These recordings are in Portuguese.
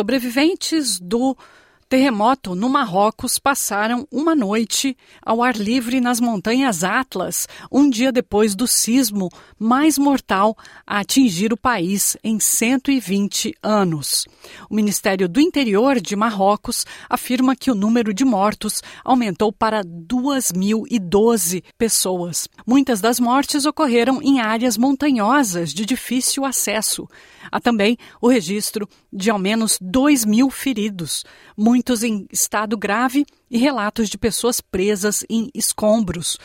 sobreviventes do terremoto no Marrocos passaram uma noite ao ar livre nas montanhas Atlas, um dia depois do sismo mais mortal a atingir o país em 120 anos. O Ministério do Interior de Marrocos afirma que o número de mortos aumentou para 2.012 pessoas. Muitas das mortes ocorreram em áreas montanhosas de difícil acesso. Há também o registro de ao menos 2 mil feridos, muitos em estado grave e relatos de pessoas presas em escombros.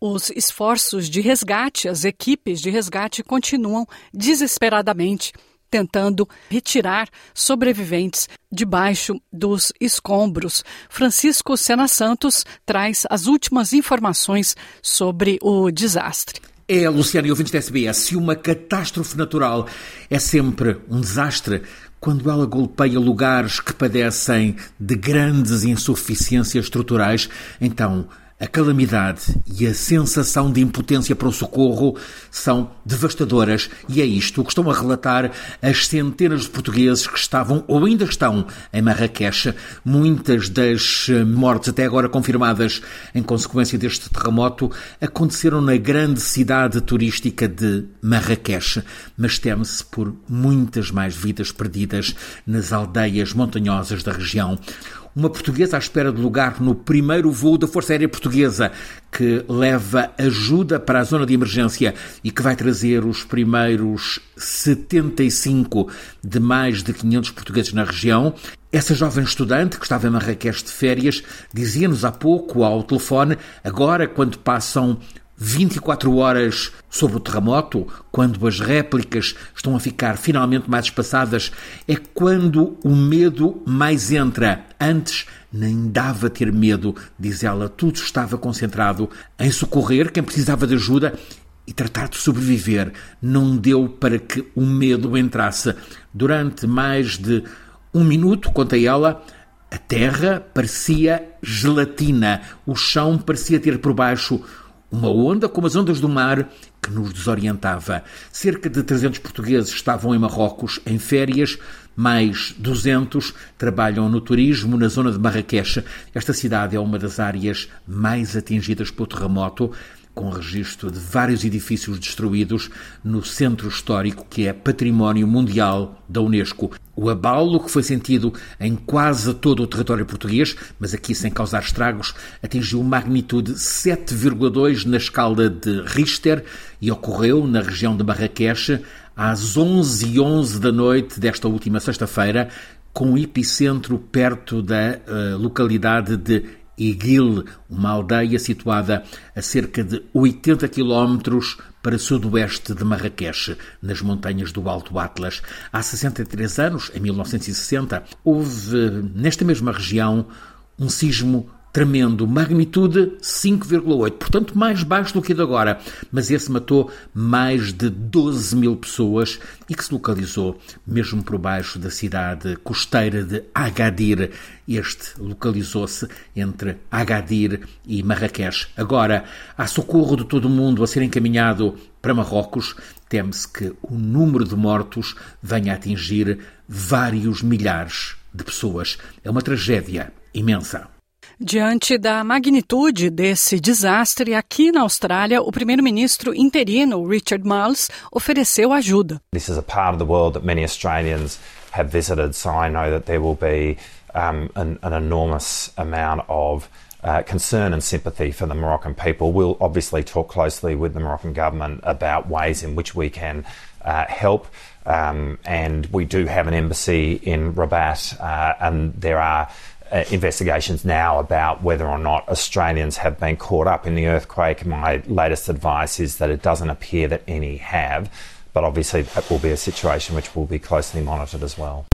Os esforços de resgate, as equipes de resgate continuam desesperadamente tentando retirar sobreviventes debaixo dos escombros. Francisco Sena Santos traz as últimas informações sobre o desastre. É, Luciano e ouvintes da SBS, se uma catástrofe natural é sempre um desastre, quando ela golpeia lugares que padecem de grandes insuficiências estruturais, então a calamidade e a sensação de impotência para o socorro são devastadoras e é isto que estão a relatar as centenas de portugueses que estavam ou ainda estão em Marrakech. Muitas das mortes até agora confirmadas em consequência deste terremoto aconteceram na grande cidade turística de Marrakech, mas teme-se por muitas mais vidas perdidas nas aldeias montanhosas da região uma portuguesa à espera de lugar no primeiro voo da Força Aérea Portuguesa, que leva ajuda para a zona de emergência e que vai trazer os primeiros 75 de mais de 500 portugueses na região. Essa jovem estudante que estava em Marrakech de férias dizia-nos há pouco ao telefone, agora quando passam 24 horas sobre o terremoto, quando as réplicas estão a ficar finalmente mais espaçadas, é quando o medo mais entra. Antes nem dava ter medo, diz ela, tudo estava concentrado em socorrer quem precisava de ajuda e tratar de sobreviver. Não deu para que o medo entrasse. Durante mais de um minuto, conta ela, a terra parecia gelatina, o chão parecia ter por baixo uma onda como as ondas do mar que nos desorientava. Cerca de 300 portugueses estavam em Marrocos em férias, mais 200 trabalham no turismo na zona de Marrakech. Esta cidade é uma das áreas mais atingidas pelo terremoto com registro de vários edifícios destruídos no centro histórico que é património mundial da Unesco. O abalo que foi sentido em quase todo o território português, mas aqui sem causar estragos, atingiu magnitude 7,2 na escala de Richter e ocorreu na região de Marrakech às 11h11 11 da noite desta última sexta-feira, com epicentro perto da uh, localidade de Iguil, uma aldeia situada a cerca de 80 quilómetros para sudoeste de Marrakech, nas montanhas do Alto Atlas. Há 63 anos, em 1960, houve nesta mesma região um sismo tremendo, magnitude 5,8, portanto mais baixo do que de agora, mas esse matou mais de 12 mil pessoas e que se localizou mesmo por baixo da cidade costeira de Agadir. Este localizou-se entre Agadir e Marrakech. Agora, há socorro de todo o mundo a ser encaminhado para Marrocos, teme-se que o número de mortos venha a atingir vários milhares de pessoas. É uma tragédia imensa. Diante da magnitude desse desastre, aqui na Austrália, o primeiro-ministro interino, Richard Marles, ofereceu ajuda. This is a part of the world that many Australians have visited, so I know that there will be um, an, an enormous amount of Uh, concern and sympathy for the Moroccan people. We'll obviously talk closely with the Moroccan government about ways in which we can uh, help. Um, and we do have an embassy in Rabat, uh, and there are uh, investigations now about whether or not Australians have been caught up in the earthquake. My latest advice is that it doesn't appear that any have, but obviously that will be a situation which will be closely monitored as well.